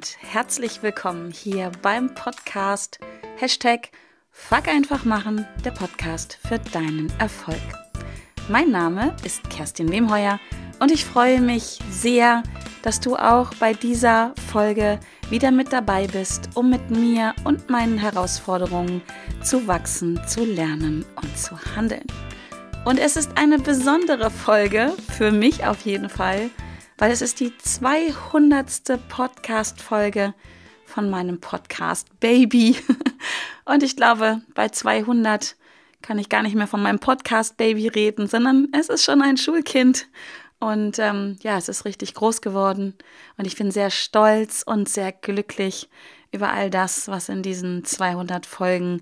und herzlich willkommen hier beim Podcast Hashtag Fuck einfach machen, der Podcast für deinen Erfolg. Mein Name ist Kerstin Wemheuer und ich freue mich sehr, dass du auch bei dieser Folge wieder mit dabei bist, um mit mir und meinen Herausforderungen zu wachsen, zu lernen und zu handeln. Und es ist eine besondere Folge, für mich auf jeden Fall, weil es ist die 200. Podcast-Folge von meinem Podcast Baby. Und ich glaube, bei 200 kann ich gar nicht mehr von meinem Podcast Baby reden, sondern es ist schon ein Schulkind. Und ähm, ja, es ist richtig groß geworden. Und ich bin sehr stolz und sehr glücklich über all das, was in diesen 200 Folgen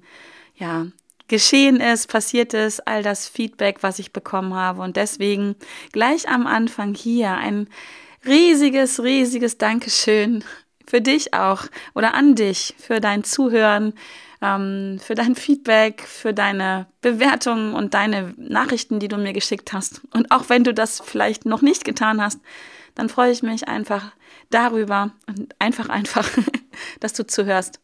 ja geschehen ist, passiert ist, all das Feedback, was ich bekommen habe. Und deswegen gleich am Anfang hier ein riesiges, riesiges Dankeschön für dich auch oder an dich, für dein Zuhören, ähm, für dein Feedback, für deine Bewertungen und deine Nachrichten, die du mir geschickt hast. Und auch wenn du das vielleicht noch nicht getan hast, dann freue ich mich einfach darüber und einfach, einfach, dass du zuhörst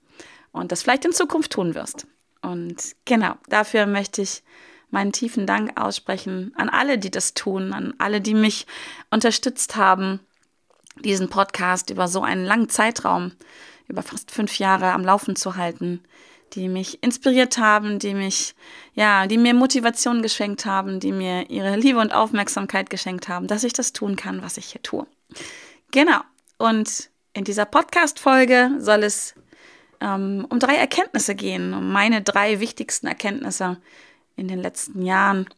und das vielleicht in Zukunft tun wirst. Und genau, dafür möchte ich meinen tiefen Dank aussprechen an alle, die das tun, an alle, die mich unterstützt haben, diesen Podcast über so einen langen Zeitraum, über fast fünf Jahre am Laufen zu halten, die mich inspiriert haben, die mich, ja, die mir Motivation geschenkt haben, die mir ihre Liebe und Aufmerksamkeit geschenkt haben, dass ich das tun kann, was ich hier tue. Genau. Und in dieser Podcast-Folge soll es ähm, um drei Erkenntnisse gehen, um meine drei wichtigsten Erkenntnisse in den letzten Jahren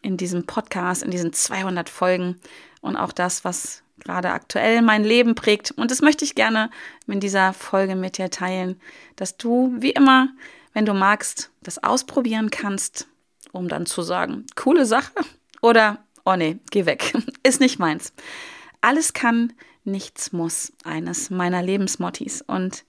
in diesem Podcast, in diesen 200 Folgen und auch das, was gerade aktuell mein Leben prägt. Und das möchte ich gerne in dieser Folge mit dir teilen, dass du, wie immer, wenn du magst, das ausprobieren kannst, um dann zu sagen, coole Sache oder, oh nee, geh weg, ist nicht meins. Alles kann, nichts muss, eines meiner Lebensmottis. Und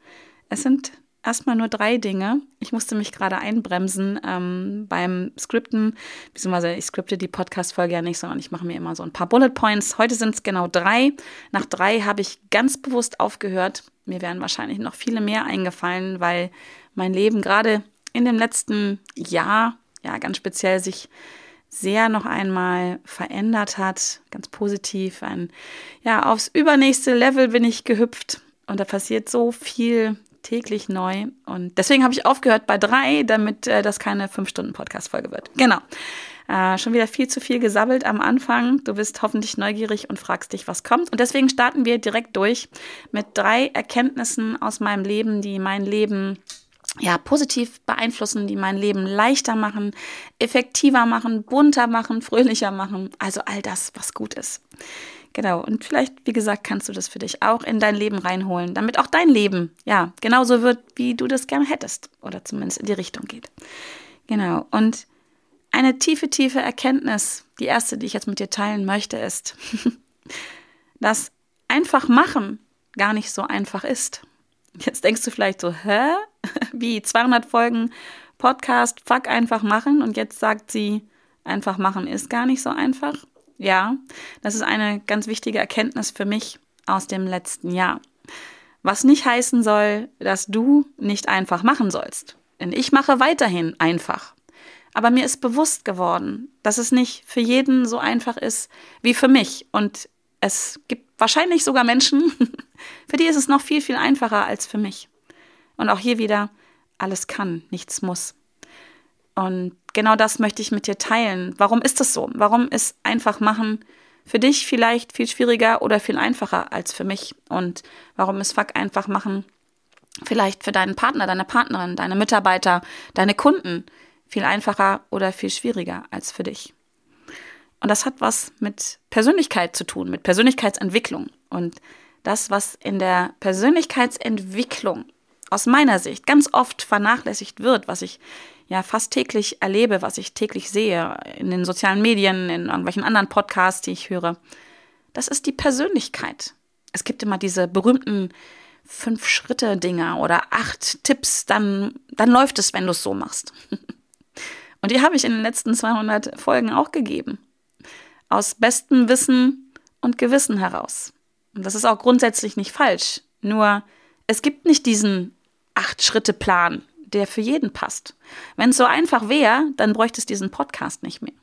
es sind erstmal nur drei Dinge. Ich musste mich gerade einbremsen ähm, beim Skripten, beziehungsweise ich skripte die Podcast-Folge ja nicht, sondern ich mache mir immer so ein paar Bullet Points. Heute sind es genau drei. Nach drei habe ich ganz bewusst aufgehört. Mir wären wahrscheinlich noch viele mehr eingefallen, weil mein Leben gerade in dem letzten Jahr, ja, ganz speziell sich sehr noch einmal verändert hat, ganz positiv. Ein, ja, aufs übernächste Level bin ich gehüpft und da passiert so viel täglich neu. Und deswegen habe ich aufgehört bei drei, damit äh, das keine fünf Stunden Podcast-Folge wird. Genau. Äh, schon wieder viel zu viel gesabbelt am Anfang. Du bist hoffentlich neugierig und fragst dich, was kommt. Und deswegen starten wir direkt durch mit drei Erkenntnissen aus meinem Leben, die mein Leben ja, positiv beeinflussen, die mein Leben leichter machen, effektiver machen, bunter machen, fröhlicher machen. Also all das, was gut ist. Genau. Und vielleicht, wie gesagt, kannst du das für dich auch in dein Leben reinholen, damit auch dein Leben, ja, genauso wird, wie du das gerne hättest. Oder zumindest in die Richtung geht. Genau. Und eine tiefe, tiefe Erkenntnis, die erste, die ich jetzt mit dir teilen möchte, ist, dass einfach machen gar nicht so einfach ist. Jetzt denkst du vielleicht so, hä? Wie 200 Folgen Podcast, fuck einfach machen und jetzt sagt sie, einfach machen ist gar nicht so einfach. Ja, das ist eine ganz wichtige Erkenntnis für mich aus dem letzten Jahr. Was nicht heißen soll, dass du nicht einfach machen sollst. Denn ich mache weiterhin einfach. Aber mir ist bewusst geworden, dass es nicht für jeden so einfach ist wie für mich. Und es gibt wahrscheinlich sogar Menschen, für die ist es noch viel, viel einfacher als für mich. Und auch hier wieder, alles kann, nichts muss. Und genau das möchte ich mit dir teilen. Warum ist das so? Warum ist einfach machen für dich vielleicht viel schwieriger oder viel einfacher als für mich? Und warum ist Fuck einfach machen vielleicht für deinen Partner, deine Partnerin, deine Mitarbeiter, deine Kunden viel einfacher oder viel schwieriger als für dich? Und das hat was mit Persönlichkeit zu tun, mit Persönlichkeitsentwicklung. Und das, was in der Persönlichkeitsentwicklung aus meiner Sicht ganz oft vernachlässigt wird, was ich ja fast täglich erlebe, was ich täglich sehe, in den sozialen Medien, in irgendwelchen anderen Podcasts, die ich höre, das ist die Persönlichkeit. Es gibt immer diese berühmten fünf Schritte Dinger oder acht Tipps, dann, dann läuft es, wenn du es so machst. Und die habe ich in den letzten 200 Folgen auch gegeben. Aus bestem Wissen und Gewissen heraus. Und das ist auch grundsätzlich nicht falsch. Nur Es gibt nicht diesen Acht-Schritte-Plan, der für jeden passt. Wenn es so einfach wäre, dann bräuchte es diesen Podcast nicht mehr.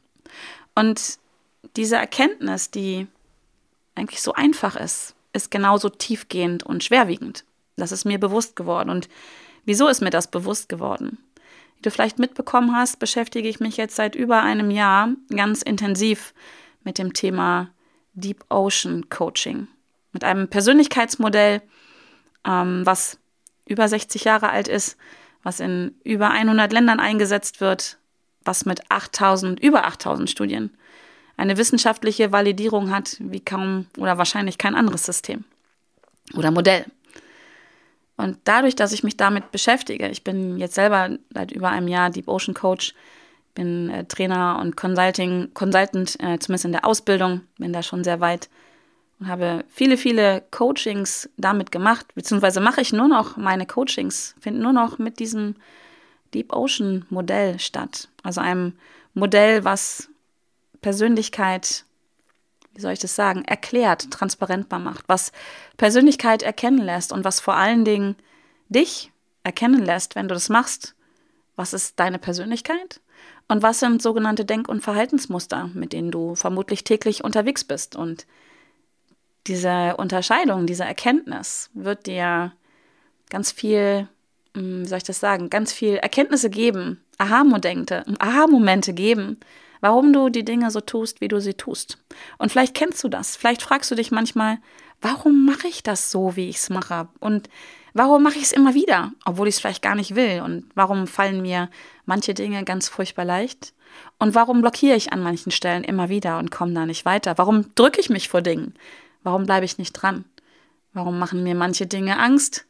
Und diese Erkenntnis, die eigentlich so einfach ist, ist genauso tiefgehend und schwerwiegend. Das ist mir bewusst geworden. Und wieso ist mir das bewusst geworden? Wie du vielleicht mitbekommen hast, beschäftige ich mich jetzt seit über einem Jahr ganz intensiv mit dem Thema Deep Ocean Coaching. Mit einem Persönlichkeitsmodell, ähm, was über 60 Jahre alt ist, was in über 100 Ländern eingesetzt wird, was mit 8000, über 8000 Studien eine wissenschaftliche Validierung hat, wie kaum oder wahrscheinlich kein anderes System oder Modell. Und dadurch, dass ich mich damit beschäftige, ich bin jetzt selber seit über einem Jahr Deep Ocean Coach, bin äh, Trainer und Consulting, Consultant, äh, zumindest in der Ausbildung, bin da schon sehr weit und habe viele, viele Coachings damit gemacht, beziehungsweise mache ich nur noch meine Coachings, finden nur noch mit diesem Deep Ocean Modell statt. Also einem Modell, was Persönlichkeit wie soll ich das sagen, erklärt, transparentbar macht, was Persönlichkeit erkennen lässt und was vor allen Dingen dich erkennen lässt, wenn du das machst. Was ist deine Persönlichkeit? Und was sind sogenannte Denk- und Verhaltensmuster, mit denen du vermutlich täglich unterwegs bist? Und diese Unterscheidung, diese Erkenntnis wird dir ganz viel, hm, wie soll ich das sagen, ganz viel Erkenntnisse geben, Aha-Momente, Aha-Momente geben, warum du die Dinge so tust, wie du sie tust. Und vielleicht kennst du das. Vielleicht fragst du dich manchmal, warum mache ich das so, wie ich es mache? Und warum mache ich es immer wieder, obwohl ich es vielleicht gar nicht will? Und warum fallen mir manche Dinge ganz furchtbar leicht? Und warum blockiere ich an manchen Stellen immer wieder und komme da nicht weiter? Warum drücke ich mich vor Dingen? Warum bleibe ich nicht dran? Warum machen mir manche Dinge Angst?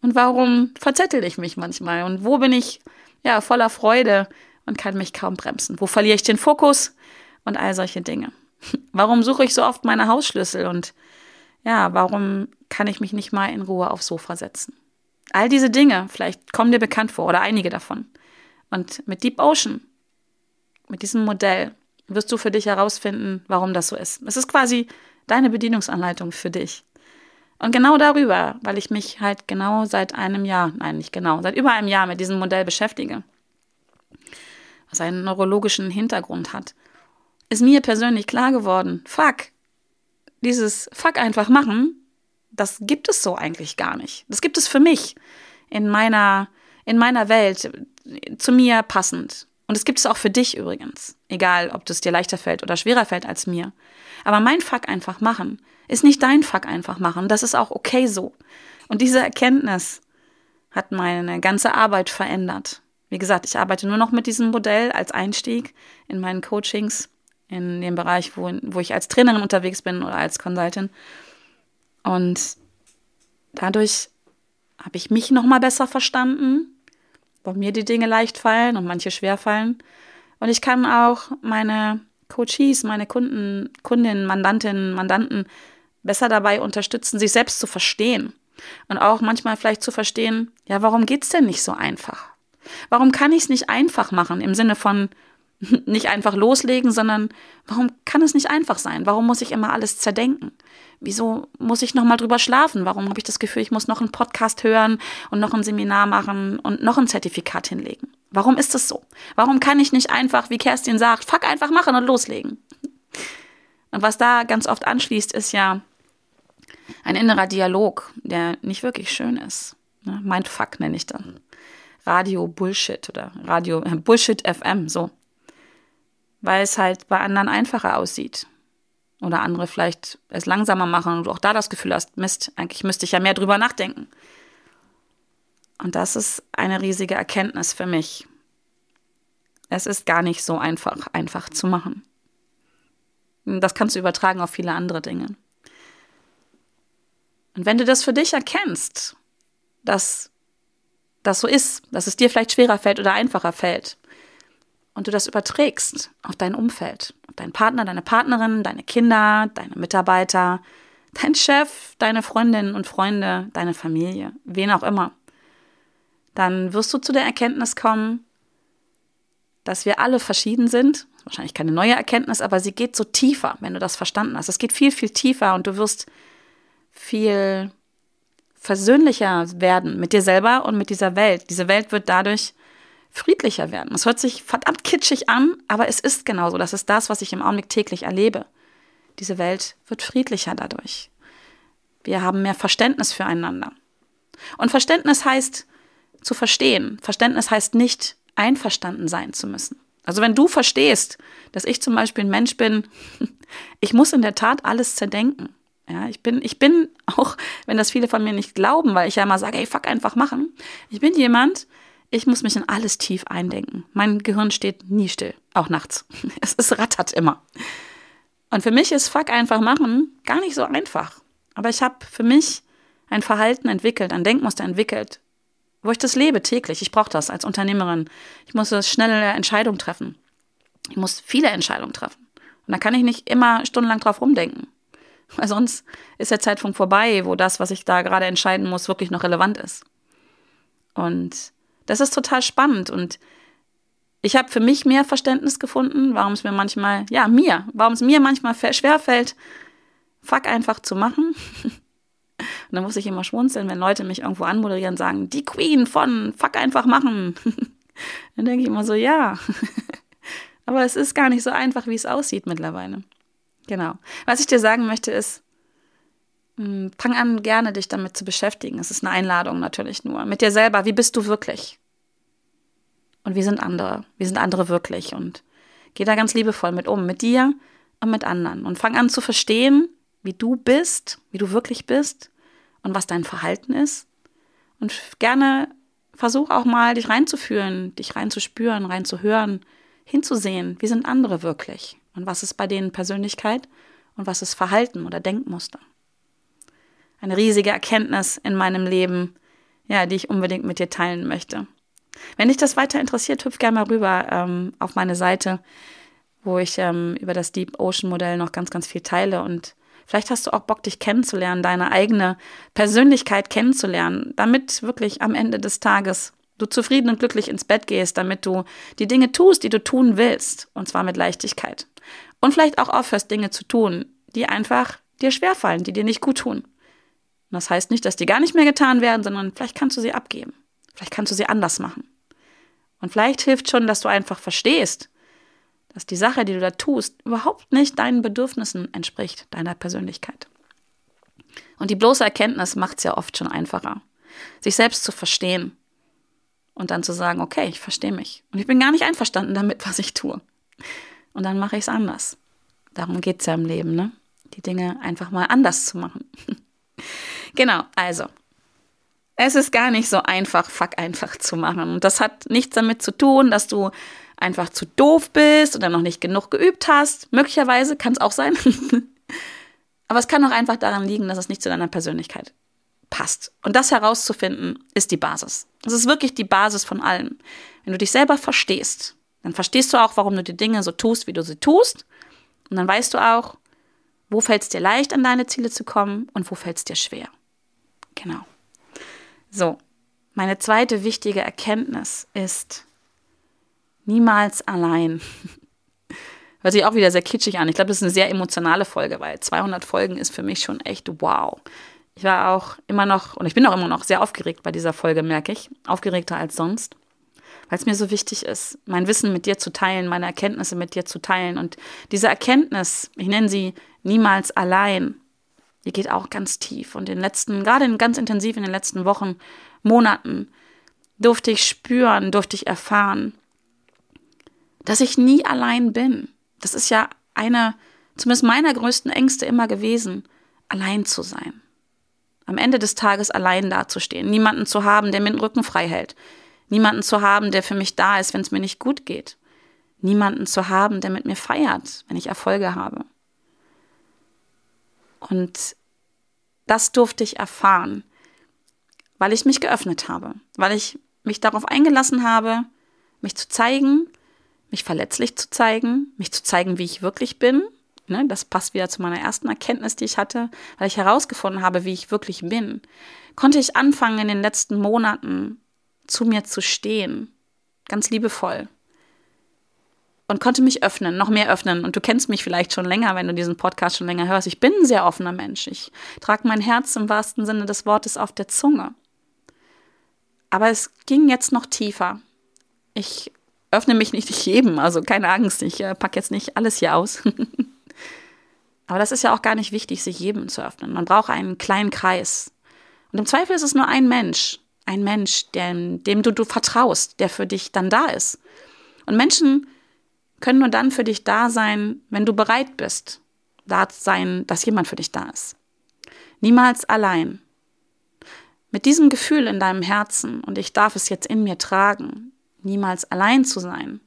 Und warum verzettel ich mich manchmal? Und wo bin ich ja voller Freude und kann mich kaum bremsen. Wo verliere ich den Fokus und all solche Dinge? Warum suche ich so oft meine Hausschlüssel und ja, warum kann ich mich nicht mal in Ruhe aufs Sofa setzen? All diese Dinge, vielleicht kommen dir bekannt vor oder einige davon. Und mit Deep Ocean, mit diesem Modell, wirst du für dich herausfinden, warum das so ist. Es ist quasi deine Bedienungsanleitung für dich. Und genau darüber, weil ich mich halt genau seit einem Jahr, nein, nicht genau, seit über einem Jahr mit diesem Modell beschäftige, was einen neurologischen Hintergrund hat, ist mir persönlich klar geworden, fuck, dieses fuck einfach machen, das gibt es so eigentlich gar nicht. Das gibt es für mich in meiner, in meiner Welt, zu mir passend. Und es gibt es auch für dich übrigens. Egal, ob das dir leichter fällt oder schwerer fällt als mir. Aber mein Fuck einfach machen ist nicht dein Fuck einfach machen. Das ist auch okay so. Und diese Erkenntnis hat meine ganze Arbeit verändert. Wie gesagt, ich arbeite nur noch mit diesem Modell als Einstieg in meinen Coachings, in dem Bereich, wo, wo ich als Trainerin unterwegs bin oder als Consultant. Und dadurch habe ich mich noch mal besser verstanden, wo mir die Dinge leicht fallen und manche schwer fallen. Und ich kann auch meine Coaches, meine Kunden, Kundinnen, Mandantinnen, Mandanten besser dabei unterstützen, sich selbst zu verstehen. Und auch manchmal vielleicht zu verstehen, ja, warum geht es denn nicht so einfach? Warum kann ich es nicht einfach machen im Sinne von nicht einfach loslegen, sondern warum kann es nicht einfach sein? Warum muss ich immer alles zerdenken? Wieso muss ich noch mal drüber schlafen? Warum habe ich das Gefühl, ich muss noch einen Podcast hören und noch ein Seminar machen und noch ein Zertifikat hinlegen? Warum ist das so? Warum kann ich nicht einfach, wie Kerstin sagt, fuck einfach machen und loslegen? Und was da ganz oft anschließt, ist ja ein innerer Dialog, der nicht wirklich schön ist. Ne? Mindfuck nenne ich dann. Radio Bullshit oder Radio äh, Bullshit FM, so. Weil es halt bei anderen einfacher aussieht. Oder andere vielleicht es langsamer machen und du auch da das Gefühl hast, Mist, eigentlich müsste ich ja mehr drüber nachdenken. Und das ist eine riesige Erkenntnis für mich. Es ist gar nicht so einfach, einfach zu machen. Das kannst du übertragen auf viele andere Dinge. Und wenn du das für dich erkennst, dass das so ist, dass es dir vielleicht schwerer fällt oder einfacher fällt. Und du das überträgst auf dein Umfeld, auf deinen Partner, deine Partnerin, deine Kinder, deine Mitarbeiter, dein Chef, deine Freundinnen und Freunde, deine Familie, wen auch immer. Dann wirst du zu der Erkenntnis kommen, dass wir alle verschieden sind. Wahrscheinlich keine neue Erkenntnis, aber sie geht so tiefer, wenn du das verstanden hast. Es geht viel, viel tiefer und du wirst viel versöhnlicher werden mit dir selber und mit dieser Welt. Diese Welt wird dadurch friedlicher werden. Es hört sich verdammt kitschig an, aber es ist genauso. Das ist das, was ich im Augenblick täglich erlebe. Diese Welt wird friedlicher dadurch. Wir haben mehr Verständnis füreinander. Und Verständnis heißt zu verstehen. Verständnis heißt nicht einverstanden sein zu müssen. Also wenn du verstehst, dass ich zum Beispiel ein Mensch bin, ich muss in der Tat alles zerdenken. Ja, ich bin, ich bin auch, wenn das viele von mir nicht glauben, weil ich ja immer sage, hey, fuck, einfach machen. Ich bin jemand, ich muss mich in alles tief eindenken. Mein Gehirn steht nie still, auch nachts. Es, es rattert immer. Und für mich ist fuck, einfach machen gar nicht so einfach. Aber ich habe für mich ein Verhalten entwickelt, ein Denkmuster entwickelt, wo ich das lebe täglich. Ich brauche das als Unternehmerin. Ich muss schnelle Entscheidungen treffen. Ich muss viele Entscheidungen treffen. Und da kann ich nicht immer stundenlang drauf rumdenken. Weil sonst ist der Zeitpunkt vorbei, wo das, was ich da gerade entscheiden muss, wirklich noch relevant ist. Und das ist total spannend. Und ich habe für mich mehr Verständnis gefunden, warum es mir manchmal, ja, mir, warum es mir manchmal schwerfällt, fuck einfach zu machen. Und dann muss ich immer schmunzeln, wenn Leute mich irgendwo anmoderieren und sagen, die Queen von fuck einfach machen. Dann denke ich immer so, ja. Aber es ist gar nicht so einfach, wie es aussieht mittlerweile. Genau. Was ich dir sagen möchte ist, fang an, gerne dich damit zu beschäftigen. Es ist eine Einladung natürlich nur. Mit dir selber. Wie bist du wirklich? Und wie sind andere? Wie sind andere wirklich? Und geh da ganz liebevoll mit um. Mit dir und mit anderen. Und fang an zu verstehen, wie du bist, wie du wirklich bist und was dein Verhalten ist. Und gerne versuch auch mal, dich reinzufühlen, dich reinzuspüren, reinzuhören, hinzusehen, wie sind andere wirklich und was ist bei denen Persönlichkeit und was ist Verhalten oder Denkmuster. Eine riesige Erkenntnis in meinem Leben, ja, die ich unbedingt mit dir teilen möchte. Wenn dich das weiter interessiert, hüpf gerne mal rüber ähm, auf meine Seite, wo ich ähm, über das Deep Ocean Modell noch ganz, ganz viel teile und Vielleicht hast du auch Bock, dich kennenzulernen, deine eigene Persönlichkeit kennenzulernen, damit wirklich am Ende des Tages du zufrieden und glücklich ins Bett gehst, damit du die Dinge tust, die du tun willst, und zwar mit Leichtigkeit. Und vielleicht auch aufhörst, Dinge zu tun, die einfach dir schwerfallen, die dir nicht gut tun. Und das heißt nicht, dass die gar nicht mehr getan werden, sondern vielleicht kannst du sie abgeben. Vielleicht kannst du sie anders machen. Und vielleicht hilft schon, dass du einfach verstehst, dass die Sache, die du da tust, überhaupt nicht deinen Bedürfnissen entspricht, deiner Persönlichkeit. Und die bloße Erkenntnis macht es ja oft schon einfacher, sich selbst zu verstehen und dann zu sagen, okay, ich verstehe mich und ich bin gar nicht einverstanden damit, was ich tue. Und dann mache ich es anders. Darum geht es ja im Leben, ne? Die Dinge einfach mal anders zu machen. genau, also. Es ist gar nicht so einfach, fuck einfach zu machen. Und das hat nichts damit zu tun, dass du einfach zu doof bist oder noch nicht genug geübt hast. Möglicherweise kann es auch sein. Aber es kann auch einfach daran liegen, dass es nicht zu deiner Persönlichkeit passt. Und das herauszufinden, ist die Basis. Das ist wirklich die Basis von allem. Wenn du dich selber verstehst, dann verstehst du auch, warum du die Dinge so tust, wie du sie tust. Und dann weißt du auch, wo fällt es dir leicht, an deine Ziele zu kommen und wo fällt es dir schwer. Genau. So, meine zweite wichtige Erkenntnis ist, Niemals allein. Hört sich auch wieder sehr kitschig an. Ich glaube, das ist eine sehr emotionale Folge, weil 200 Folgen ist für mich schon echt wow. Ich war auch immer noch, und ich bin auch immer noch sehr aufgeregt bei dieser Folge, merke ich. Aufgeregter als sonst. Weil es mir so wichtig ist, mein Wissen mit dir zu teilen, meine Erkenntnisse mit dir zu teilen. Und diese Erkenntnis, ich nenne sie niemals allein, die geht auch ganz tief. Und in den letzten, gerade in, ganz intensiv in den letzten Wochen, Monaten, durfte ich spüren, durfte ich erfahren, dass ich nie allein bin. Das ist ja eine, zumindest meiner größten Ängste immer gewesen, allein zu sein. Am Ende des Tages allein dazustehen, niemanden zu haben, der mir den Rücken frei hält, niemanden zu haben, der für mich da ist, wenn es mir nicht gut geht, niemanden zu haben, der mit mir feiert, wenn ich Erfolge habe. Und das durfte ich erfahren, weil ich mich geöffnet habe, weil ich mich darauf eingelassen habe, mich zu zeigen, mich verletzlich zu zeigen, mich zu zeigen, wie ich wirklich bin. Ne, das passt wieder zu meiner ersten Erkenntnis, die ich hatte, weil ich herausgefunden habe, wie ich wirklich bin. Konnte ich anfangen, in den letzten Monaten zu mir zu stehen, ganz liebevoll. Und konnte mich öffnen, noch mehr öffnen. Und du kennst mich vielleicht schon länger, wenn du diesen Podcast schon länger hörst. Ich bin ein sehr offener Mensch. Ich trage mein Herz im wahrsten Sinne des Wortes auf der Zunge. Aber es ging jetzt noch tiefer. Ich öffne mich nicht jedem, also keine Angst, ich äh, packe jetzt nicht alles hier aus. Aber das ist ja auch gar nicht wichtig, sich jedem zu öffnen. Man braucht einen kleinen Kreis. Und im Zweifel ist es nur ein Mensch, ein Mensch, dem, dem du, du vertraust, der für dich dann da ist. Und Menschen können nur dann für dich da sein, wenn du bereit bist, da zu sein, dass jemand für dich da ist. Niemals allein. Mit diesem Gefühl in deinem Herzen, und ich darf es jetzt in mir tragen, niemals allein zu sein,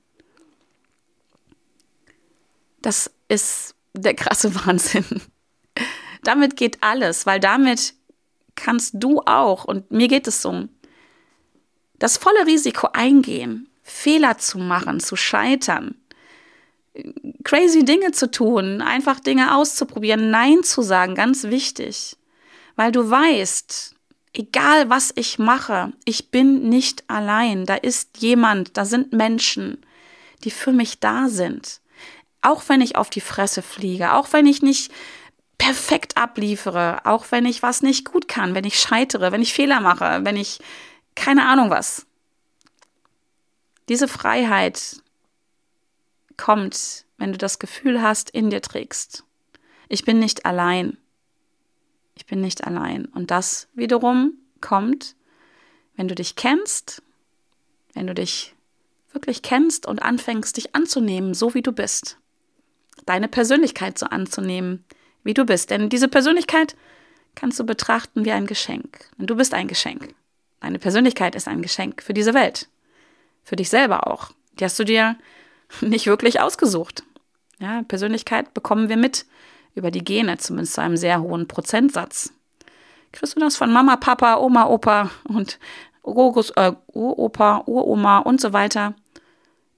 das ist der krasse Wahnsinn. damit geht alles, weil damit kannst du auch, und mir geht es so, das volle Risiko eingehen, Fehler zu machen, zu scheitern, crazy Dinge zu tun, einfach Dinge auszuprobieren, Nein zu sagen, ganz wichtig. Weil du weißt, egal was ich mache, ich bin nicht allein. Da ist jemand, da sind Menschen, die für mich da sind. Auch wenn ich auf die Fresse fliege, auch wenn ich nicht perfekt abliefere, auch wenn ich was nicht gut kann, wenn ich scheitere, wenn ich Fehler mache, wenn ich keine Ahnung was. Diese Freiheit kommt, wenn du das Gefühl hast, in dir trägst. Ich bin nicht allein. Ich bin nicht allein. Und das wiederum kommt, wenn du dich kennst, wenn du dich wirklich kennst und anfängst, dich anzunehmen, so wie du bist. Deine Persönlichkeit so anzunehmen, wie du bist. Denn diese Persönlichkeit kannst du betrachten wie ein Geschenk. Und du bist ein Geschenk. Deine Persönlichkeit ist ein Geschenk für diese Welt. Für dich selber auch. Die hast du dir nicht wirklich ausgesucht. Ja, Persönlichkeit bekommen wir mit über die Gene, zumindest zu einem sehr hohen Prozentsatz. Kriegst du das von Mama, Papa, Oma, Opa und Urgroß, äh, Uropa, Uroma und so weiter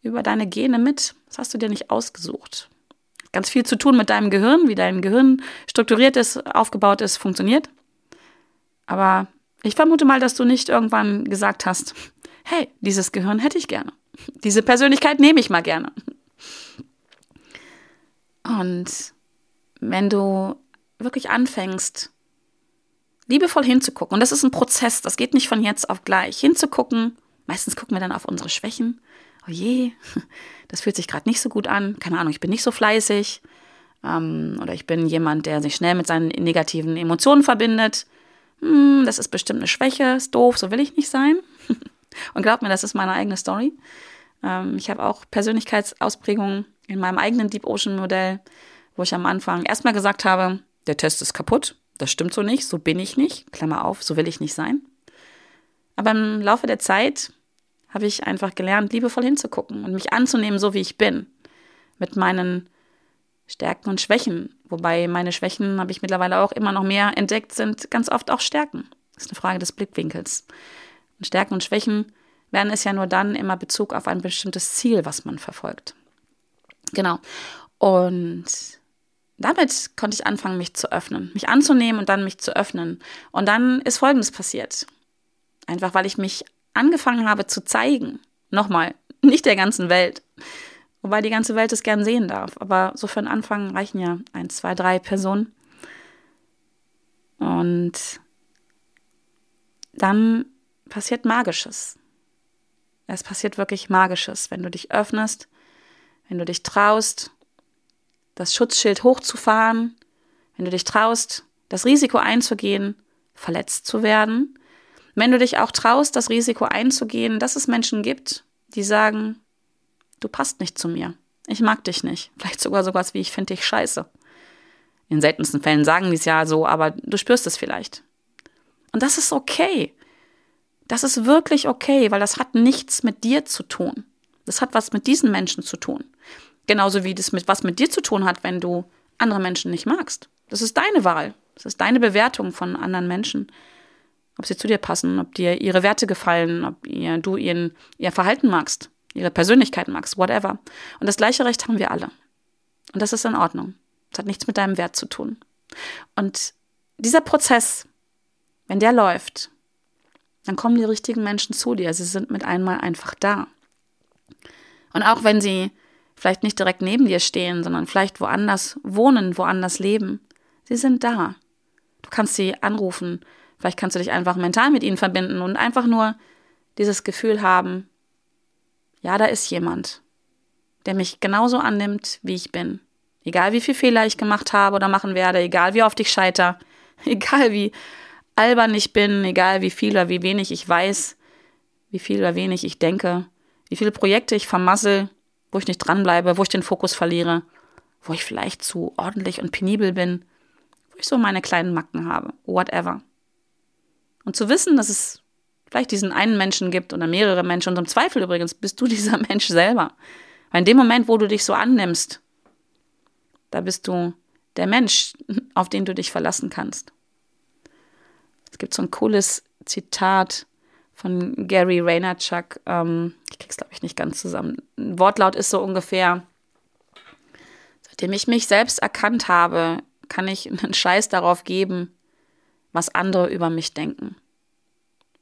über deine Gene mit? Das hast du dir nicht ausgesucht. Ganz viel zu tun mit deinem Gehirn, wie dein Gehirn strukturiert ist, aufgebaut ist, funktioniert. Aber ich vermute mal, dass du nicht irgendwann gesagt hast, hey, dieses Gehirn hätte ich gerne. Diese Persönlichkeit nehme ich mal gerne. Und wenn du wirklich anfängst, liebevoll hinzugucken, und das ist ein Prozess, das geht nicht von jetzt auf gleich, hinzugucken, meistens gucken wir dann auf unsere Schwächen, oh je, das fühlt sich gerade nicht so gut an, keine Ahnung, ich bin nicht so fleißig ähm, oder ich bin jemand, der sich schnell mit seinen negativen Emotionen verbindet, hm, das ist bestimmt eine Schwäche, ist doof, so will ich nicht sein. Und glaub mir, das ist meine eigene Story. Ähm, ich habe auch Persönlichkeitsausprägungen in meinem eigenen Deep Ocean Modell, wo ich am Anfang erstmal gesagt habe, der Test ist kaputt. Das stimmt so nicht, so bin ich nicht. Klammer auf, so will ich nicht sein. Aber im Laufe der Zeit habe ich einfach gelernt, liebevoll hinzugucken und mich anzunehmen, so wie ich bin. Mit meinen Stärken und Schwächen. Wobei meine Schwächen, habe ich mittlerweile auch immer noch mehr entdeckt, sind ganz oft auch Stärken. Das ist eine Frage des Blickwinkels. Und Stärken und Schwächen werden es ja nur dann immer Bezug auf ein bestimmtes Ziel, was man verfolgt. Genau. Und damit konnte ich anfangen, mich zu öffnen, mich anzunehmen und dann mich zu öffnen. Und dann ist Folgendes passiert. Einfach weil ich mich angefangen habe zu zeigen. Nochmal, nicht der ganzen Welt. Wobei die ganze Welt es gern sehen darf. Aber so für den Anfang reichen ja ein, zwei, drei Personen. Und dann passiert Magisches. Es passiert wirklich Magisches, wenn du dich öffnest, wenn du dich traust, das Schutzschild hochzufahren, wenn du dich traust, das Risiko einzugehen, verletzt zu werden, wenn du dich auch traust, das Risiko einzugehen, dass es Menschen gibt, die sagen, du passt nicht zu mir, ich mag dich nicht, vielleicht sogar sowas wie ich finde dich scheiße. In seltensten Fällen sagen die es ja so, aber du spürst es vielleicht. Und das ist okay. Das ist wirklich okay, weil das hat nichts mit dir zu tun. Das hat was mit diesen Menschen zu tun. Genauso wie das mit was mit dir zu tun hat, wenn du andere Menschen nicht magst. Das ist deine Wahl. Das ist deine Bewertung von anderen Menschen. Ob sie zu dir passen, ob dir ihre Werte gefallen, ob ihr, du ihren, ihr Verhalten magst, ihre Persönlichkeit magst, whatever. Und das gleiche Recht haben wir alle. Und das ist in Ordnung. Das hat nichts mit deinem Wert zu tun. Und dieser Prozess, wenn der läuft, dann kommen die richtigen Menschen zu dir. Sie sind mit einmal einfach da. Und auch wenn sie vielleicht nicht direkt neben dir stehen, sondern vielleicht woanders wohnen, woanders leben. Sie sind da. Du kannst sie anrufen. Vielleicht kannst du dich einfach mental mit ihnen verbinden und einfach nur dieses Gefühl haben, ja, da ist jemand, der mich genauso annimmt, wie ich bin. Egal wie viel Fehler ich gemacht habe oder machen werde, egal wie oft ich scheiter, egal wie albern ich bin, egal wie viel oder wie wenig ich weiß, wie viel oder wenig ich denke, wie viele Projekte ich vermassel, wo ich nicht dranbleibe, wo ich den Fokus verliere, wo ich vielleicht zu ordentlich und penibel bin, wo ich so meine kleinen Macken habe, whatever. Und zu wissen, dass es vielleicht diesen einen Menschen gibt oder mehrere Menschen, und im Zweifel übrigens bist du dieser Mensch selber. Weil in dem Moment, wo du dich so annimmst, da bist du der Mensch, auf den du dich verlassen kannst. Es gibt so ein cooles Zitat von Gary Vaynerchuk. Ähm, ich krieg's, glaube ich, nicht ganz zusammen. Ein Wortlaut ist so ungefähr, seitdem ich mich selbst erkannt habe, kann ich einen Scheiß darauf geben, was andere über mich denken.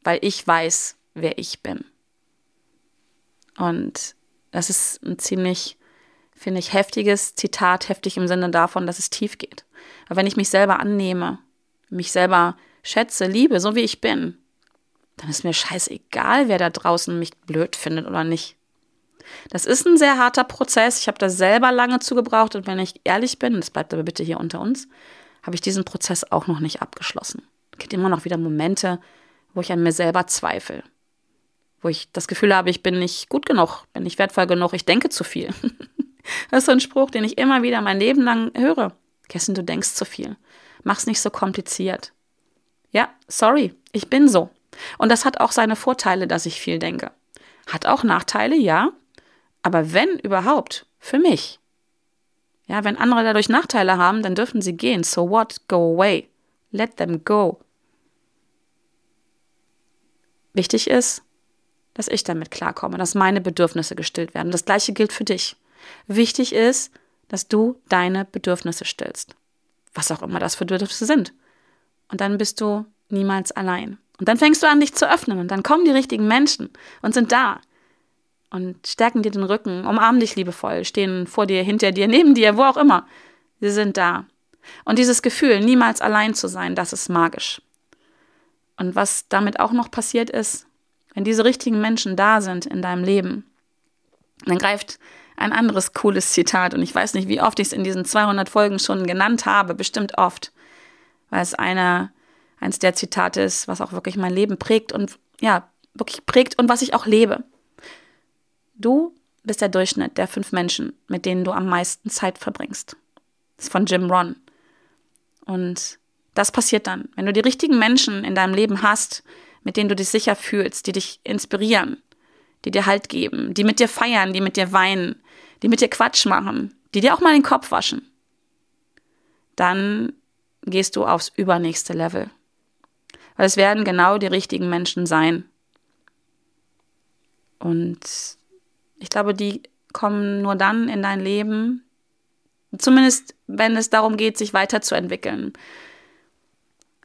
Weil ich weiß, wer ich bin. Und das ist ein ziemlich, finde ich, heftiges Zitat, heftig im Sinne davon, dass es tief geht. Aber wenn ich mich selber annehme, mich selber schätze, liebe, so wie ich bin, dann ist mir scheißegal, wer da draußen mich blöd findet oder nicht. Das ist ein sehr harter Prozess. Ich habe da selber lange zugebraucht und wenn ich ehrlich bin, das bleibt aber bitte hier unter uns, habe ich diesen Prozess auch noch nicht abgeschlossen. Es gibt immer noch wieder Momente, wo ich an mir selber zweifle. Wo ich das Gefühl habe, ich bin nicht gut genug, bin nicht wertvoll genug, ich denke zu viel. das ist so ein Spruch, den ich immer wieder mein Leben lang höre. Kessen, du denkst zu viel. Mach's nicht so kompliziert. Ja, sorry, ich bin so. Und das hat auch seine Vorteile, dass ich viel denke. Hat auch Nachteile, ja. Aber wenn überhaupt, für mich. Ja, wenn andere dadurch Nachteile haben, dann dürfen sie gehen. So what? Go away. Let them go. Wichtig ist, dass ich damit klarkomme, dass meine Bedürfnisse gestillt werden. Das gleiche gilt für dich. Wichtig ist, dass du deine Bedürfnisse stillst. Was auch immer das für Bedürfnisse sind. Und dann bist du niemals allein. Und dann fängst du an, dich zu öffnen und dann kommen die richtigen Menschen und sind da und stärken dir den Rücken, umarmen dich liebevoll, stehen vor dir, hinter dir, neben dir, wo auch immer. Sie sind da. Und dieses Gefühl, niemals allein zu sein, das ist magisch. Und was damit auch noch passiert ist, wenn diese richtigen Menschen da sind in deinem Leben, dann greift ein anderes cooles Zitat und ich weiß nicht, wie oft ich es in diesen 200 Folgen schon genannt habe, bestimmt oft weil es einer, eins der Zitate ist, was auch wirklich mein Leben prägt und ja, wirklich prägt und was ich auch lebe. Du bist der Durchschnitt der fünf Menschen, mit denen du am meisten Zeit verbringst. Das ist von Jim Ron. Und das passiert dann, wenn du die richtigen Menschen in deinem Leben hast, mit denen du dich sicher fühlst, die dich inspirieren, die dir Halt geben, die mit dir feiern, die mit dir weinen, die mit dir Quatsch machen, die dir auch mal den Kopf waschen, dann gehst du aufs übernächste Level. Weil es werden genau die richtigen Menschen sein. Und ich glaube, die kommen nur dann in dein Leben, zumindest wenn es darum geht, sich weiterzuentwickeln,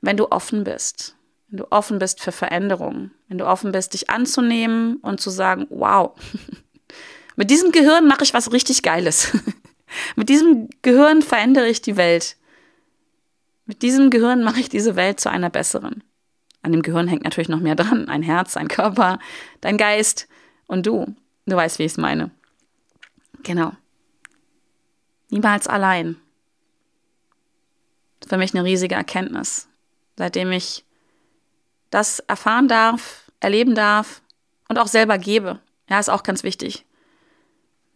wenn du offen bist, wenn du offen bist für Veränderungen, wenn du offen bist, dich anzunehmen und zu sagen, wow, mit diesem Gehirn mache ich was richtig Geiles. mit diesem Gehirn verändere ich die Welt. Mit diesem Gehirn mache ich diese Welt zu einer besseren. An dem Gehirn hängt natürlich noch mehr dran. Ein Herz, ein Körper, dein Geist und du. Du weißt, wie ich es meine. Genau. Niemals allein. Für mich eine riesige Erkenntnis. Seitdem ich das erfahren darf, erleben darf und auch selber gebe. Ja, ist auch ganz wichtig.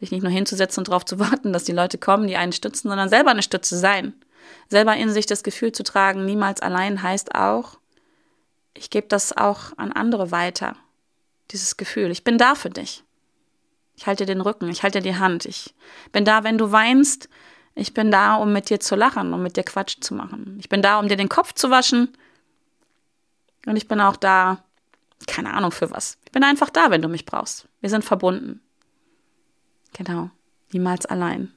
Sich nicht nur hinzusetzen und darauf zu warten, dass die Leute kommen, die einen stützen, sondern selber eine Stütze sein selber in sich das Gefühl zu tragen, niemals allein heißt auch, ich gebe das auch an andere weiter. Dieses Gefühl, ich bin da für dich. Ich halte dir den Rücken, ich halte dir die Hand. Ich bin da, wenn du weinst. Ich bin da, um mit dir zu lachen, um mit dir Quatsch zu machen. Ich bin da, um dir den Kopf zu waschen. Und ich bin auch da, keine Ahnung für was. Ich bin einfach da, wenn du mich brauchst. Wir sind verbunden. Genau. Niemals allein.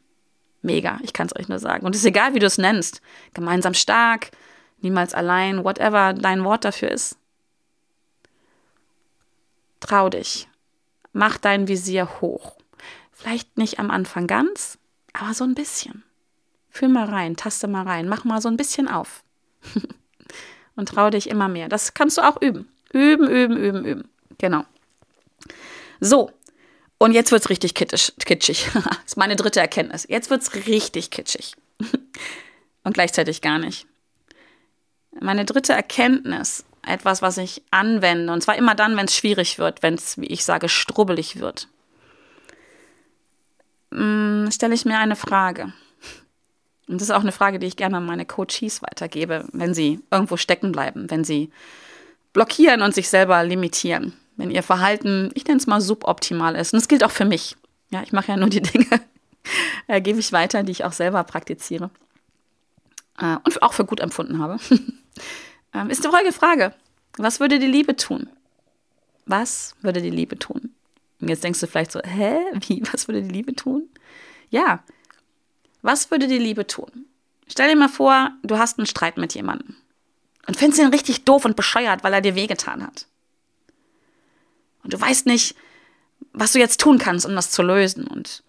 Mega, ich kann es euch nur sagen. Und es ist egal, wie du es nennst. Gemeinsam stark, niemals allein, whatever dein Wort dafür ist. Trau dich. Mach dein Visier hoch. Vielleicht nicht am Anfang ganz, aber so ein bisschen. Fühl mal rein, taste mal rein, mach mal so ein bisschen auf. und trau dich immer mehr. Das kannst du auch üben. Üben, üben, üben, üben. Genau. So, und jetzt wird es richtig kitschig. kitschig. das ist meine dritte Erkenntnis. Jetzt wird es richtig kitschig. und gleichzeitig gar nicht. Meine dritte Erkenntnis, etwas, was ich anwende, und zwar immer dann, wenn es schwierig wird, wenn es, wie ich sage, strubbelig wird, hm, stelle ich mir eine Frage. Und das ist auch eine Frage, die ich gerne an meine Coaches weitergebe, wenn sie irgendwo stecken bleiben, wenn sie blockieren und sich selber limitieren. Wenn ihr Verhalten, ich nenne es mal suboptimal ist. Und das gilt auch für mich. Ja, ich mache ja nur die Dinge, äh, gebe ich weiter, die ich auch selber praktiziere. Äh, und auch für gut empfunden habe. ähm, ist die folgende Frage. Was würde die Liebe tun? Was würde die Liebe tun? Und jetzt denkst du vielleicht so, hä? Wie? Was würde die Liebe tun? Ja, was würde die Liebe tun? Stell dir mal vor, du hast einen Streit mit jemandem und findest ihn richtig doof und bescheuert, weil er dir wehgetan hat. Und du weißt nicht, was du jetzt tun kannst, um das zu lösen. Und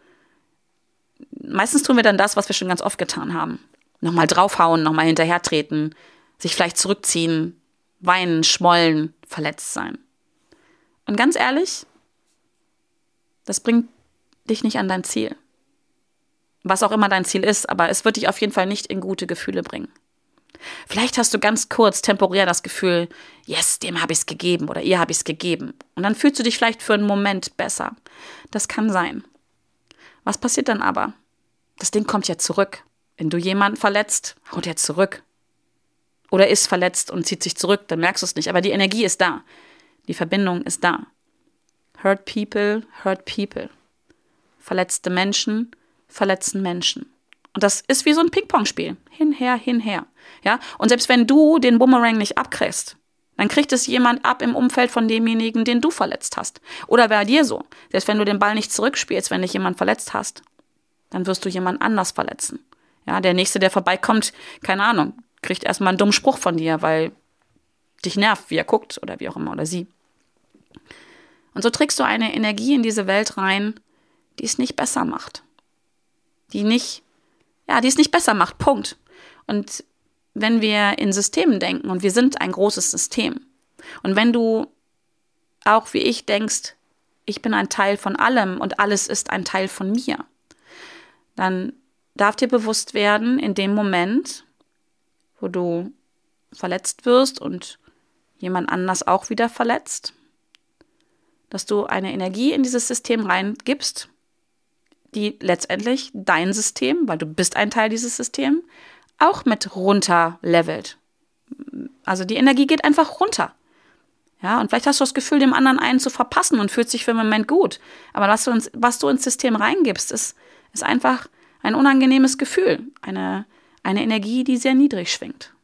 meistens tun wir dann das, was wir schon ganz oft getan haben. Nochmal draufhauen, nochmal hinterhertreten, sich vielleicht zurückziehen, weinen, schmollen, verletzt sein. Und ganz ehrlich, das bringt dich nicht an dein Ziel was auch immer dein Ziel ist, aber es wird dich auf jeden Fall nicht in gute Gefühle bringen. Vielleicht hast du ganz kurz temporär das Gefühl, yes, dem habe ich es gegeben oder ihr habe ich es gegeben. Und dann fühlst du dich vielleicht für einen Moment besser. Das kann sein. Was passiert dann aber? Das Ding kommt ja zurück. Wenn du jemanden verletzt, haut er zurück. Oder ist verletzt und zieht sich zurück, dann merkst du es nicht. Aber die Energie ist da. Die Verbindung ist da. Hurt people, hurt people. Verletzte Menschen verletzten Menschen. Und das ist wie so ein Ping-Pong-Spiel. Hinher, hinher. Ja? Und selbst wenn du den Boomerang nicht abkriegst, dann kriegt es jemand ab im Umfeld von demjenigen, den du verletzt hast. Oder bei dir so. Selbst wenn du den Ball nicht zurückspielst, wenn dich jemand verletzt hast, dann wirst du jemand anders verletzen. Ja, der nächste, der vorbeikommt, keine Ahnung, kriegt erstmal einen dummen Spruch von dir, weil dich nervt, wie er guckt oder wie auch immer oder sie. Und so trägst du eine Energie in diese Welt rein, die es nicht besser macht die nicht, ja, die es nicht besser macht. Punkt. Und wenn wir in Systemen denken und wir sind ein großes System und wenn du auch wie ich denkst, ich bin ein Teil von allem und alles ist ein Teil von mir, dann darf dir bewusst werden, in dem Moment, wo du verletzt wirst und jemand anders auch wieder verletzt, dass du eine Energie in dieses System reingibst, die letztendlich dein System, weil du bist ein Teil dieses Systems, auch mit runter levelt. Also die Energie geht einfach runter. Ja, und vielleicht hast du das Gefühl, dem anderen einen zu verpassen und fühlt sich für einen Moment gut. Aber was du ins, was du ins System reingibst, ist, ist einfach ein unangenehmes Gefühl, eine, eine Energie, die sehr niedrig schwingt.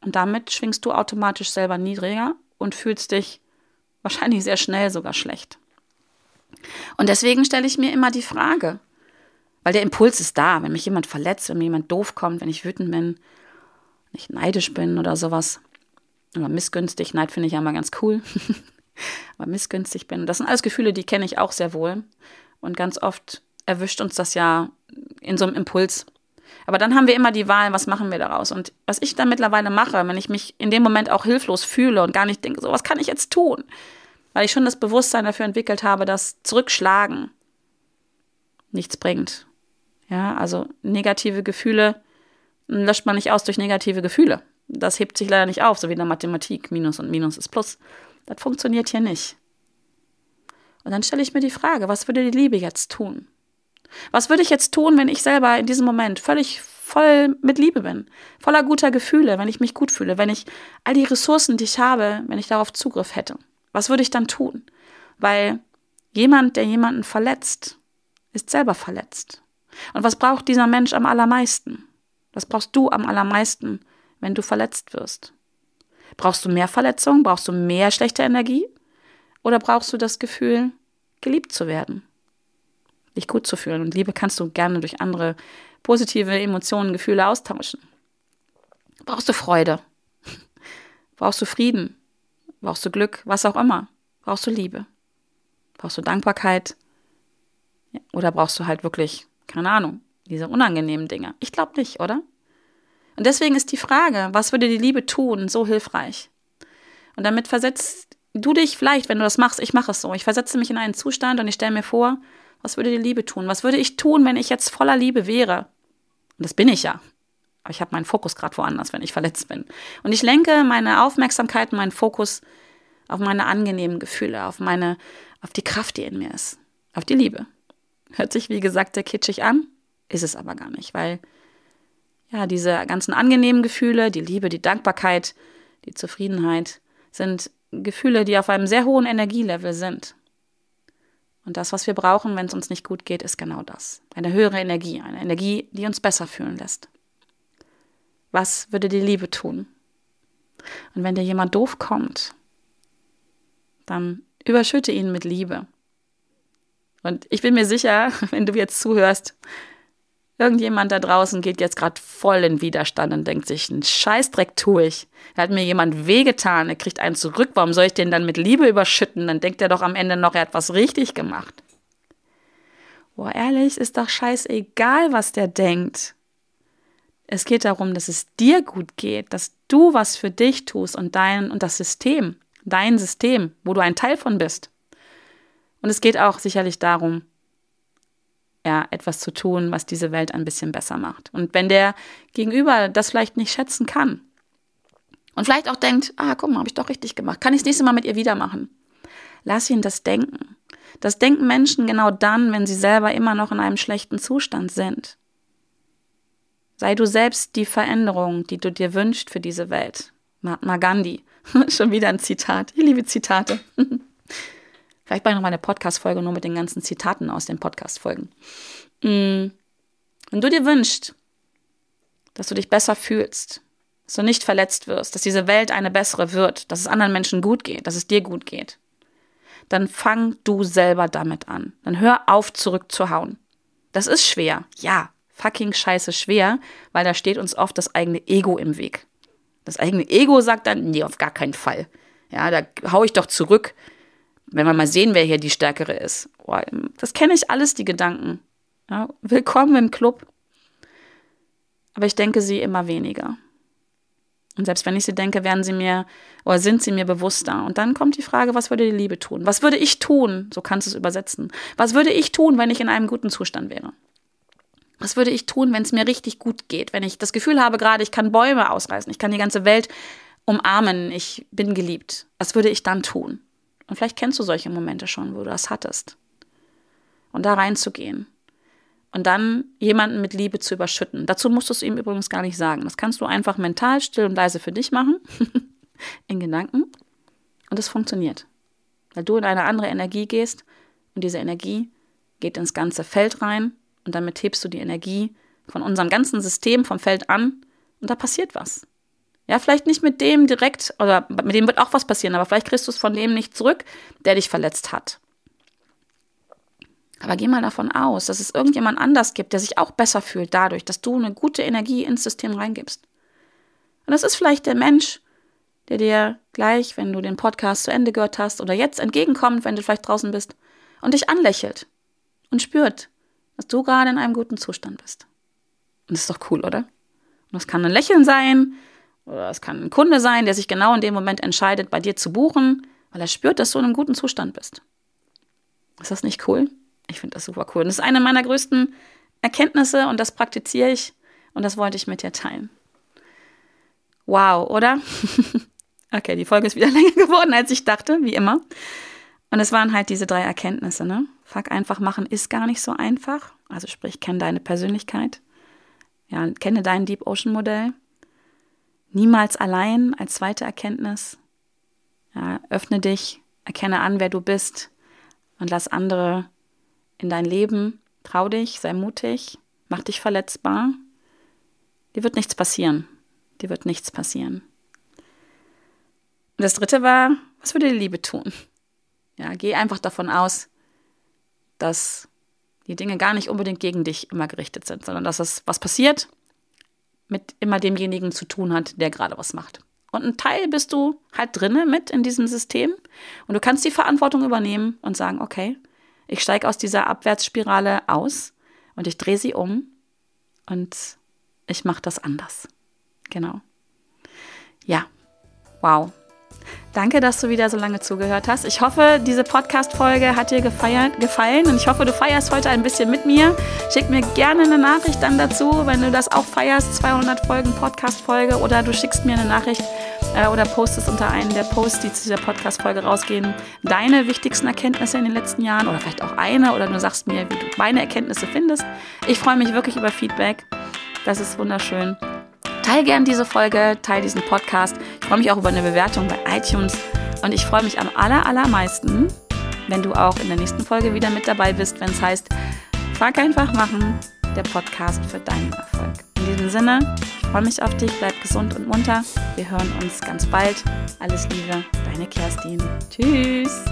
Und damit schwingst du automatisch selber niedriger und fühlst dich wahrscheinlich sehr schnell sogar schlecht. Und deswegen stelle ich mir immer die Frage, weil der Impuls ist da, wenn mich jemand verletzt, wenn mir jemand doof kommt, wenn ich wütend bin, wenn ich neidisch bin oder sowas. Oder missgünstig, Neid finde ich ja immer ganz cool. Aber missgünstig bin. Das sind alles Gefühle, die kenne ich auch sehr wohl. Und ganz oft erwischt uns das ja in so einem Impuls. Aber dann haben wir immer die Wahl, was machen wir daraus? Und was ich dann mittlerweile mache, wenn ich mich in dem Moment auch hilflos fühle und gar nicht denke, so was kann ich jetzt tun? Weil ich schon das Bewusstsein dafür entwickelt habe, dass Zurückschlagen nichts bringt. Ja, also negative Gefühle löscht man nicht aus durch negative Gefühle. Das hebt sich leider nicht auf, so wie in der Mathematik. Minus und Minus ist Plus. Das funktioniert hier nicht. Und dann stelle ich mir die Frage, was würde die Liebe jetzt tun? Was würde ich jetzt tun, wenn ich selber in diesem Moment völlig voll mit Liebe bin, voller guter Gefühle, wenn ich mich gut fühle, wenn ich all die Ressourcen, die ich habe, wenn ich darauf Zugriff hätte? Was würde ich dann tun? Weil jemand, der jemanden verletzt, ist selber verletzt. Und was braucht dieser Mensch am allermeisten? Was brauchst du am allermeisten, wenn du verletzt wirst? Brauchst du mehr Verletzung? Brauchst du mehr schlechte Energie? Oder brauchst du das Gefühl, geliebt zu werden? Dich gut zu fühlen. Und Liebe kannst du gerne durch andere positive Emotionen, Gefühle austauschen. Brauchst du Freude? Brauchst du Frieden? Brauchst du Glück, was auch immer. Brauchst du Liebe. Brauchst du Dankbarkeit. Ja. Oder brauchst du halt wirklich, keine Ahnung, diese unangenehmen Dinge? Ich glaube nicht, oder? Und deswegen ist die Frage, was würde die Liebe tun, so hilfreich? Und damit versetzt du dich vielleicht, wenn du das machst, ich mache es so, ich versetze mich in einen Zustand und ich stelle mir vor, was würde die Liebe tun? Was würde ich tun, wenn ich jetzt voller Liebe wäre? Und das bin ich ja. Aber ich habe meinen Fokus gerade woanders, wenn ich verletzt bin. Und ich lenke meine Aufmerksamkeit, meinen Fokus auf meine angenehmen Gefühle, auf meine, auf die Kraft, die in mir ist, auf die Liebe. Hört sich, wie gesagt, sehr kitschig an, ist es aber gar nicht, weil ja, diese ganzen angenehmen Gefühle, die Liebe, die Dankbarkeit, die Zufriedenheit, sind Gefühle, die auf einem sehr hohen Energielevel sind. Und das, was wir brauchen, wenn es uns nicht gut geht, ist genau das. Eine höhere Energie, eine Energie, die uns besser fühlen lässt. Was würde die Liebe tun? Und wenn dir jemand doof kommt, dann überschütte ihn mit Liebe. Und ich bin mir sicher, wenn du jetzt zuhörst, Irgendjemand da draußen geht jetzt gerade voll in Widerstand und denkt sich, einen Scheißdreck tue ich. Da hat mir jemand wehgetan, er kriegt einen zurück, warum soll ich den dann mit Liebe überschütten? Dann denkt er doch am Ende noch, er hat was richtig gemacht. Boah, ehrlich, ist doch scheißegal, was der denkt. Es geht darum, dass es dir gut geht, dass du was für dich tust und dein und das System, dein System, wo du ein Teil von bist. Und es geht auch sicherlich darum, ja, etwas zu tun, was diese Welt ein bisschen besser macht. Und wenn der Gegenüber das vielleicht nicht schätzen kann und vielleicht auch denkt, ah, guck mal, habe ich doch richtig gemacht, kann ich das nächste Mal mit ihr wieder machen. Lass ihn das denken. Das denken Menschen genau dann, wenn sie selber immer noch in einem schlechten Zustand sind. Sei du selbst die Veränderung, die du dir wünschst für diese Welt. Mahatma Gandhi. Schon wieder ein Zitat. Ich liebe Zitate. Vielleicht mache ich noch mal eine Podcast-Folge nur mit den ganzen Zitaten aus den Podcast-Folgen. Mm. Wenn du dir wünschst, dass du dich besser fühlst, dass du nicht verletzt wirst, dass diese Welt eine bessere wird, dass es anderen Menschen gut geht, dass es dir gut geht, dann fang du selber damit an. Dann hör auf, zurückzuhauen. Das ist schwer. Ja, fucking scheiße schwer, weil da steht uns oft das eigene Ego im Weg. Das eigene Ego sagt dann, nee, auf gar keinen Fall. Ja, da hau ich doch zurück wenn wir mal sehen, wer hier die Stärkere ist. Oh, das kenne ich alles, die Gedanken. Ja, willkommen im Club. Aber ich denke sie immer weniger. Und selbst wenn ich sie denke, werden sie mir oder sind sie mir bewusster. Und dann kommt die Frage, was würde die Liebe tun? Was würde ich tun? So kannst du es übersetzen. Was würde ich tun, wenn ich in einem guten Zustand wäre? Was würde ich tun, wenn es mir richtig gut geht? Wenn ich das Gefühl habe, gerade ich kann Bäume ausreißen, ich kann die ganze Welt umarmen, ich bin geliebt. Was würde ich dann tun? Und vielleicht kennst du solche Momente schon, wo du das hattest. Und da reinzugehen. Und dann jemanden mit Liebe zu überschütten. Dazu musst du es ihm übrigens gar nicht sagen. Das kannst du einfach mental still und leise für dich machen. in Gedanken. Und es funktioniert. Weil du in eine andere Energie gehst und diese Energie geht ins ganze Feld rein und damit hebst du die Energie von unserem ganzen System vom Feld an und da passiert was. Ja, vielleicht nicht mit dem direkt, oder mit dem wird auch was passieren, aber vielleicht kriegst du es von dem nicht zurück, der dich verletzt hat. Aber geh mal davon aus, dass es irgendjemand anders gibt, der sich auch besser fühlt dadurch, dass du eine gute Energie ins System reingibst. Und das ist vielleicht der Mensch, der dir gleich, wenn du den Podcast zu Ende gehört hast oder jetzt entgegenkommt, wenn du vielleicht draußen bist und dich anlächelt und spürt, dass du gerade in einem guten Zustand bist. Und das ist doch cool, oder? Und das kann ein Lächeln sein, oder es kann ein Kunde sein, der sich genau in dem Moment entscheidet, bei dir zu buchen, weil er spürt, dass du in einem guten Zustand bist. Ist das nicht cool? Ich finde das super cool. Und das ist eine meiner größten Erkenntnisse und das praktiziere ich und das wollte ich mit dir teilen. Wow, oder? okay, die Folge ist wieder länger geworden, als ich dachte, wie immer. Und es waren halt diese drei Erkenntnisse, ne? Fuck einfach machen ist gar nicht so einfach. Also sprich, kenne deine Persönlichkeit. Ja, kenne dein Deep Ocean Modell. Niemals allein als zweite Erkenntnis. Ja, öffne dich, erkenne an, wer du bist und lass andere in dein Leben. Trau dich, sei mutig, mach dich verletzbar. Dir wird nichts passieren. Dir wird nichts passieren. Und das dritte war, was würde die Liebe tun? Ja, geh einfach davon aus, dass die Dinge gar nicht unbedingt gegen dich immer gerichtet sind, sondern dass es was passiert mit immer demjenigen zu tun hat, der gerade was macht. Und ein Teil bist du halt drinne mit in diesem System und du kannst die Verantwortung übernehmen und sagen, okay, Ich steige aus dieser Abwärtsspirale aus und ich drehe sie um und ich mache das anders. Genau. Ja, wow. Danke, dass du wieder so lange zugehört hast. Ich hoffe, diese Podcast-Folge hat dir gefeiert, gefallen und ich hoffe, du feierst heute ein bisschen mit mir. Schick mir gerne eine Nachricht dann dazu, wenn du das auch feierst, 200 Folgen Podcast-Folge oder du schickst mir eine Nachricht äh, oder postest unter einen der Posts, die zu dieser Podcast-Folge rausgehen, deine wichtigsten Erkenntnisse in den letzten Jahren oder vielleicht auch eine oder du sagst mir, wie du meine Erkenntnisse findest. Ich freue mich wirklich über Feedback. Das ist wunderschön. Teil gern diese Folge, teil diesen Podcast. Ich freue mich auch über eine Bewertung bei iTunes und ich freue mich am aller, allermeisten, wenn du auch in der nächsten Folge wieder mit dabei bist, wenn es heißt, frag einfach machen, der Podcast für deinen Erfolg. In diesem Sinne, ich freue mich auf dich, bleib gesund und munter. Wir hören uns ganz bald. Alles Liebe, deine Kerstin. Tschüss.